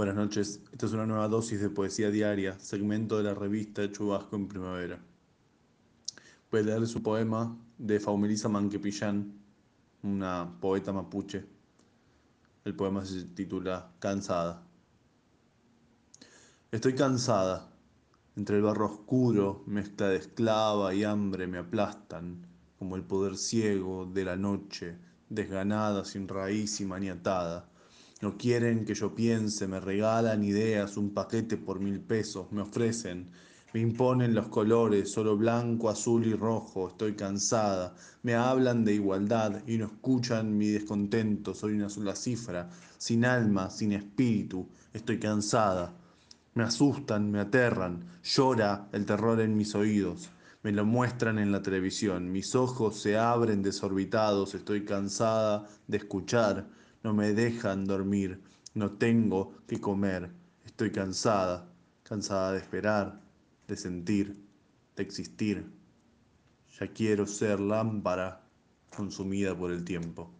Buenas noches, esta es una nueva dosis de poesía diaria, segmento de la revista Chubasco en Primavera. Voy a leer su poema de Faumelisa Manquepillán, una poeta mapuche. El poema se titula Cansada. Estoy cansada. Entre el barro oscuro, mezcla de esclava y hambre me aplastan, como el poder ciego de la noche, desganada, sin raíz y maniatada no quieren que yo piense, me regalan ideas, un paquete por mil pesos, me ofrecen, me imponen los colores, solo blanco, azul y rojo, estoy cansada, me hablan de igualdad y no escuchan mi descontento, soy una sola cifra, sin alma, sin espíritu, estoy cansada. Me asustan, me aterran, llora el terror en mis oídos, me lo muestran en la televisión, mis ojos se abren desorbitados, estoy cansada de escuchar no me dejan dormir, no tengo que comer, estoy cansada, cansada de esperar, de sentir, de existir. Ya quiero ser lámpara consumida por el tiempo.